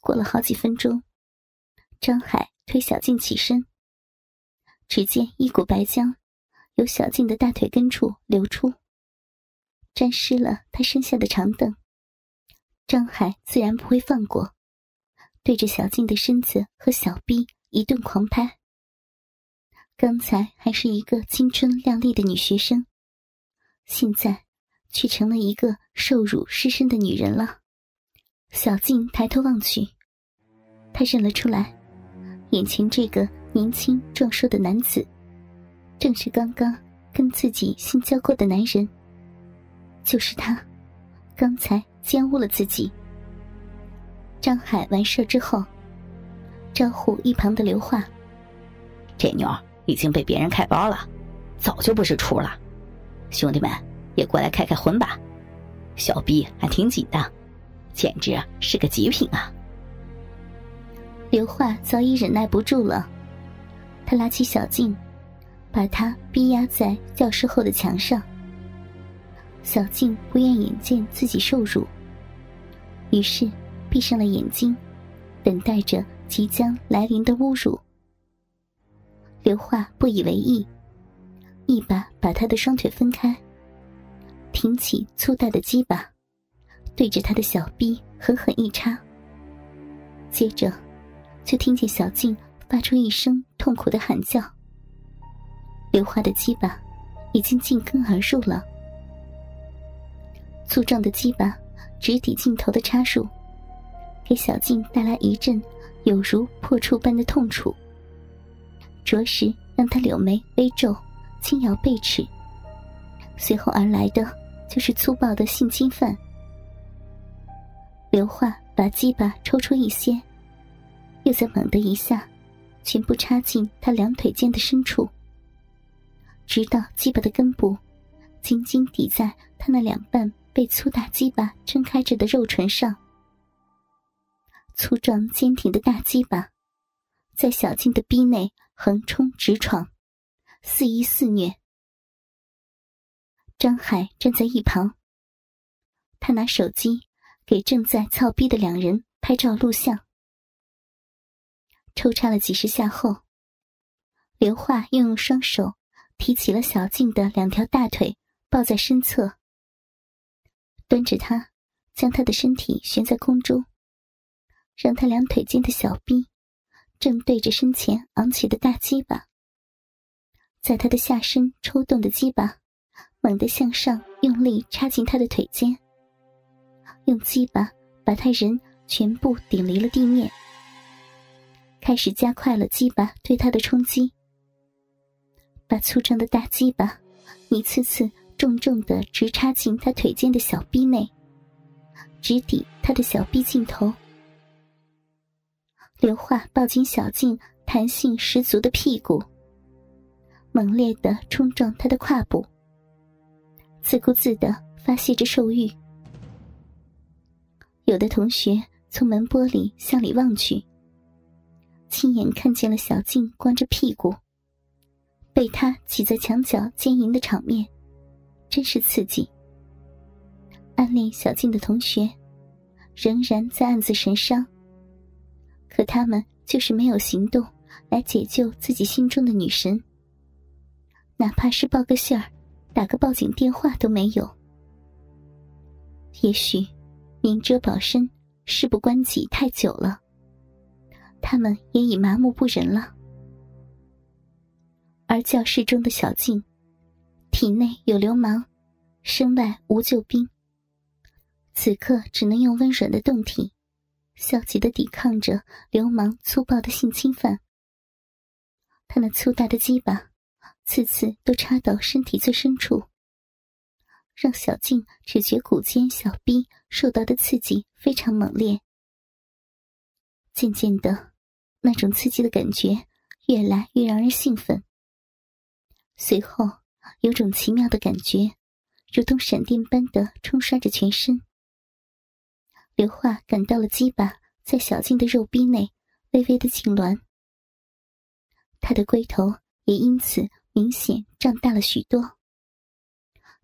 过了好几分钟，张海推小静起身，只见一股白浆由小静的大腿根处流出，沾湿了他身下的长凳。张海自然不会放过，对着小静的身子和小臂一顿狂拍。刚才还是一个青春靓丽的女学生，现在却成了一个受辱失身的女人了。小静抬头望去，她认了出来，眼前这个年轻壮硕的男子，正是刚刚跟自己性交过的男人。就是他，刚才奸污了自己。张海完事之后，招呼一旁的刘化：“这妞已经被别人开包了，早就不是处了。兄弟们也过来开开荤吧，小逼还挺紧的。”简直是个极品啊！刘化早已忍耐不住了，他拉起小静，把她逼压在教室后的墙上。小静不愿眼见自己受辱，于是闭上了眼睛，等待着即将来临的侮辱。刘化不以为意，一把把她的双腿分开，挺起粗大的鸡巴。对着他的小臂狠狠一插，接着就听见小静发出一声痛苦的喊叫。刘华的鸡巴已经进根而入了，粗壮的鸡巴直抵尽头的插入，给小静带来一阵有如破处般的痛楚，着实让他柳眉微皱，轻摇背齿。随后而来的就是粗暴的性侵犯。刘化把鸡巴抽出一些，又再猛的一下，全部插进他两腿间的深处，直到鸡巴的根部紧紧抵在他那两半被粗大鸡巴撑开着的肉唇上。粗壮坚挺的大鸡巴，在小静的逼内横冲直闯，肆意肆虐。张海站在一旁，他拿手机。给正在操逼的两人拍照录像，抽插了几十下后，刘化又用双手提起了小静的两条大腿，抱在身侧，端着她，将她的身体悬在空中，让她两腿间的小臂正对着身前昂起的大鸡巴，在她的下身抽动的鸡巴猛地向上用力插进她的腿间。用鸡巴把他人全部顶离了地面，开始加快了鸡巴对他的冲击，把粗壮的大鸡巴一次次重重的直插进他腿间的小臂内，直抵他的小臂尽头。刘化抱紧小静弹性十足的屁股，猛烈的冲撞他的胯部，自顾自的发泄着兽欲。有的同学从门玻璃向里望去，亲眼看见了小静光着屁股，被他挤在墙角奸淫的场面，真是刺激。暗恋小静的同学，仍然在暗自神伤。可他们就是没有行动来解救自己心中的女神，哪怕是报个信儿、打个报警电话都没有。也许。明哲保身，事不关己太久了，他们也已麻木不仁了。而教室中的小静，体内有流氓，身外无救兵，此刻只能用温软的胴体，消极的抵抗着流氓粗暴的性侵犯。他那粗大的鸡巴，次次都插到身体最深处。让小静只觉骨尖小臂受到的刺激非常猛烈，渐渐的，那种刺激的感觉越来越让人兴奋。随后，有种奇妙的感觉，如同闪电般的冲刷着全身。刘化感到了鸡巴在小静的肉壁内微微的痉挛，他的龟头也因此明显胀大了许多。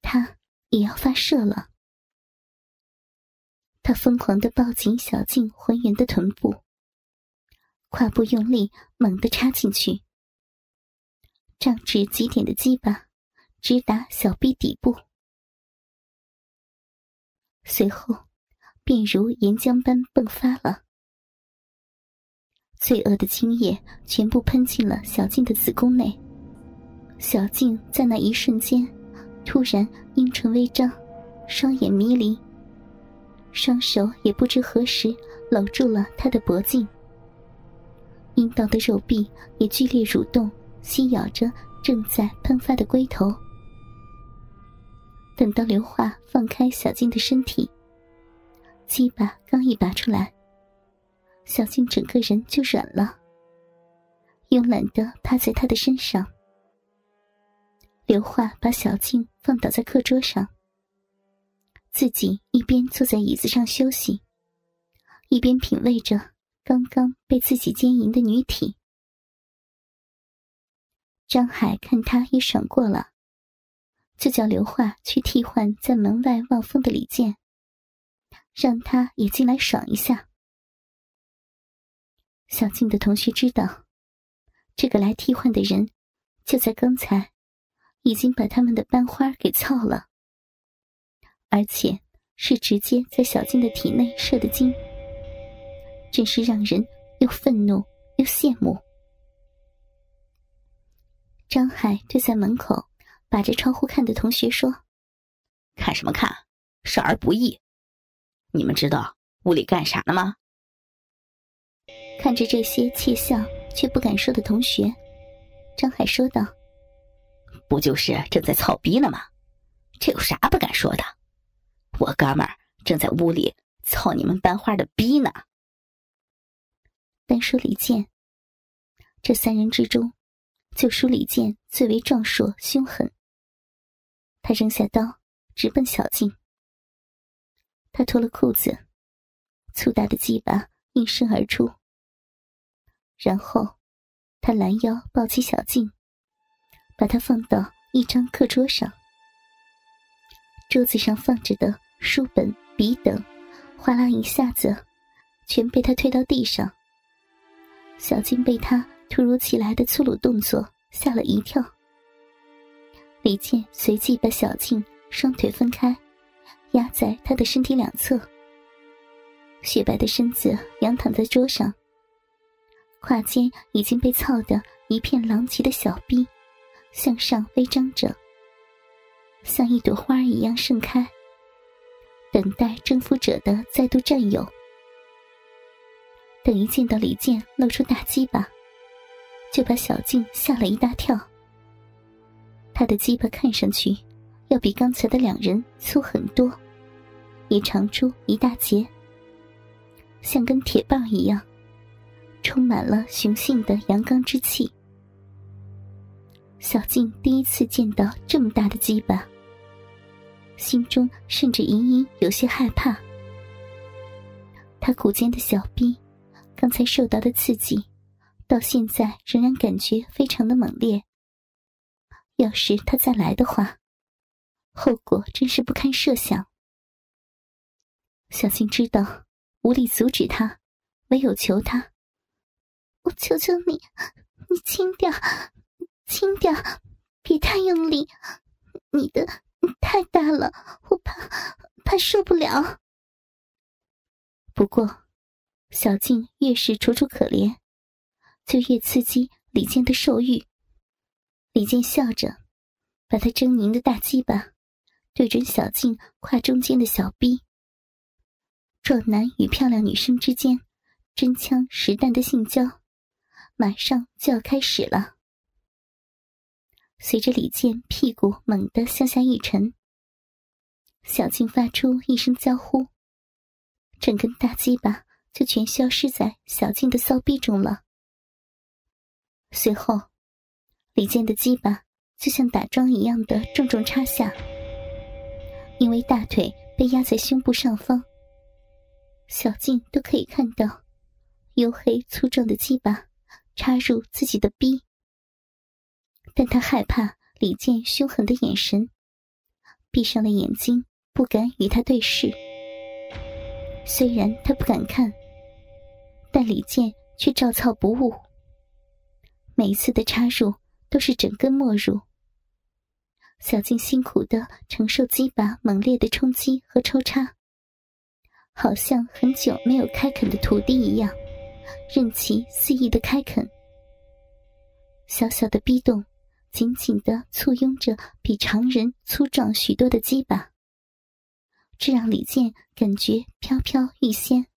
他。也要发射了。他疯狂的抱紧小静浑圆的臀部，胯部用力猛地插进去，胀至极点的鸡巴直达小臂底部，随后便如岩浆般迸发了。罪恶的精液全部喷进了小静的子宫内，小静在那一瞬间，突然阴唇微张，双眼迷离，双手也不知何时搂住了他的脖颈，阴道的肉壁也剧烈蠕动，吸咬着正在喷发的龟头。等到刘化放开小静的身体，鸡巴刚一拔出来。小静整个人就软了，慵懒的趴在他的身上。刘化把小静放倒在课桌上，自己一边坐在椅子上休息，一边品味着刚刚被自己奸淫的女体。张海看他也爽过了，就叫刘化去替换在门外望风的李健，让他也进来爽一下。小静的同学知道，这个来替换的人就在刚才，已经把他们的班花给操了，而且是直接在小静的体内射的精，真是让人又愤怒又羡慕。张海对在门口把着窗户看的同学说：“看什么看？少儿不宜！你们知道屋里干啥呢吗？”看着这些窃笑却不敢说的同学，张海说道：“不就是正在操逼呢吗？这有啥不敢说的？我哥们儿正在屋里操你们班花的逼呢。”单说李健，这三人之中，就属李健最为壮硕凶狠。他扔下刀，直奔小静。他脱了裤子，粗大的鸡巴应声而出。然后，他拦腰抱起小静，把他放到一张课桌上。桌子上放着的书本、笔等，哗啦一下子，全被他推到地上。小静被他突如其来的粗鲁动作吓了一跳。李健随即把小静双腿分开，压在他的身体两侧，雪白的身子仰躺在桌上。胯间已经被操得一片狼藉的小臂，向上微张着，像一朵花一样盛开，等待征服者的再度占有。等一见到李健露出大鸡巴，就把小静吓了一大跳。他的鸡巴看上去要比刚才的两人粗很多，也长出一大截，像根铁棒一样。充满了雄性的阳刚之气。小静第一次见到这么大的鸡巴，心中甚至隐隐有些害怕。她骨尖的小臂，刚才受到的刺激，到现在仍然感觉非常的猛烈。要是他再来的话，后果真是不堪设想。小静知道无力阻止他，唯有求他。我求求你，你轻点，轻点，别太用力。你的太大了，我怕怕受不了。不过，小静越是楚楚可怜，就越刺激李健的兽欲。李健笑着，把他狰狞的大鸡巴对准小静胯中间的小臂。壮男与漂亮女生之间真枪实弹的性交。马上就要开始了。随着李健屁股猛地向下一沉，小静发出一声娇呼，整根大鸡巴就全消失在小静的骚逼中了。随后，李健的鸡巴就像打桩一样的重重插下，因为大腿被压在胸部上方，小静都可以看到黝黑粗壮的鸡巴。插入自己的逼，但他害怕李健凶狠的眼神，闭上了眼睛，不敢与他对视。虽然他不敢看，但李健却照操不误。每一次的插入都是整根没入。小静辛苦的承受鸡巴猛烈的冲击和抽插，好像很久没有开垦的土地一样，任其肆意的开垦。小小的逼洞，紧紧的簇拥着比常人粗壮许多的鸡巴，这让李健感觉飘飘欲仙。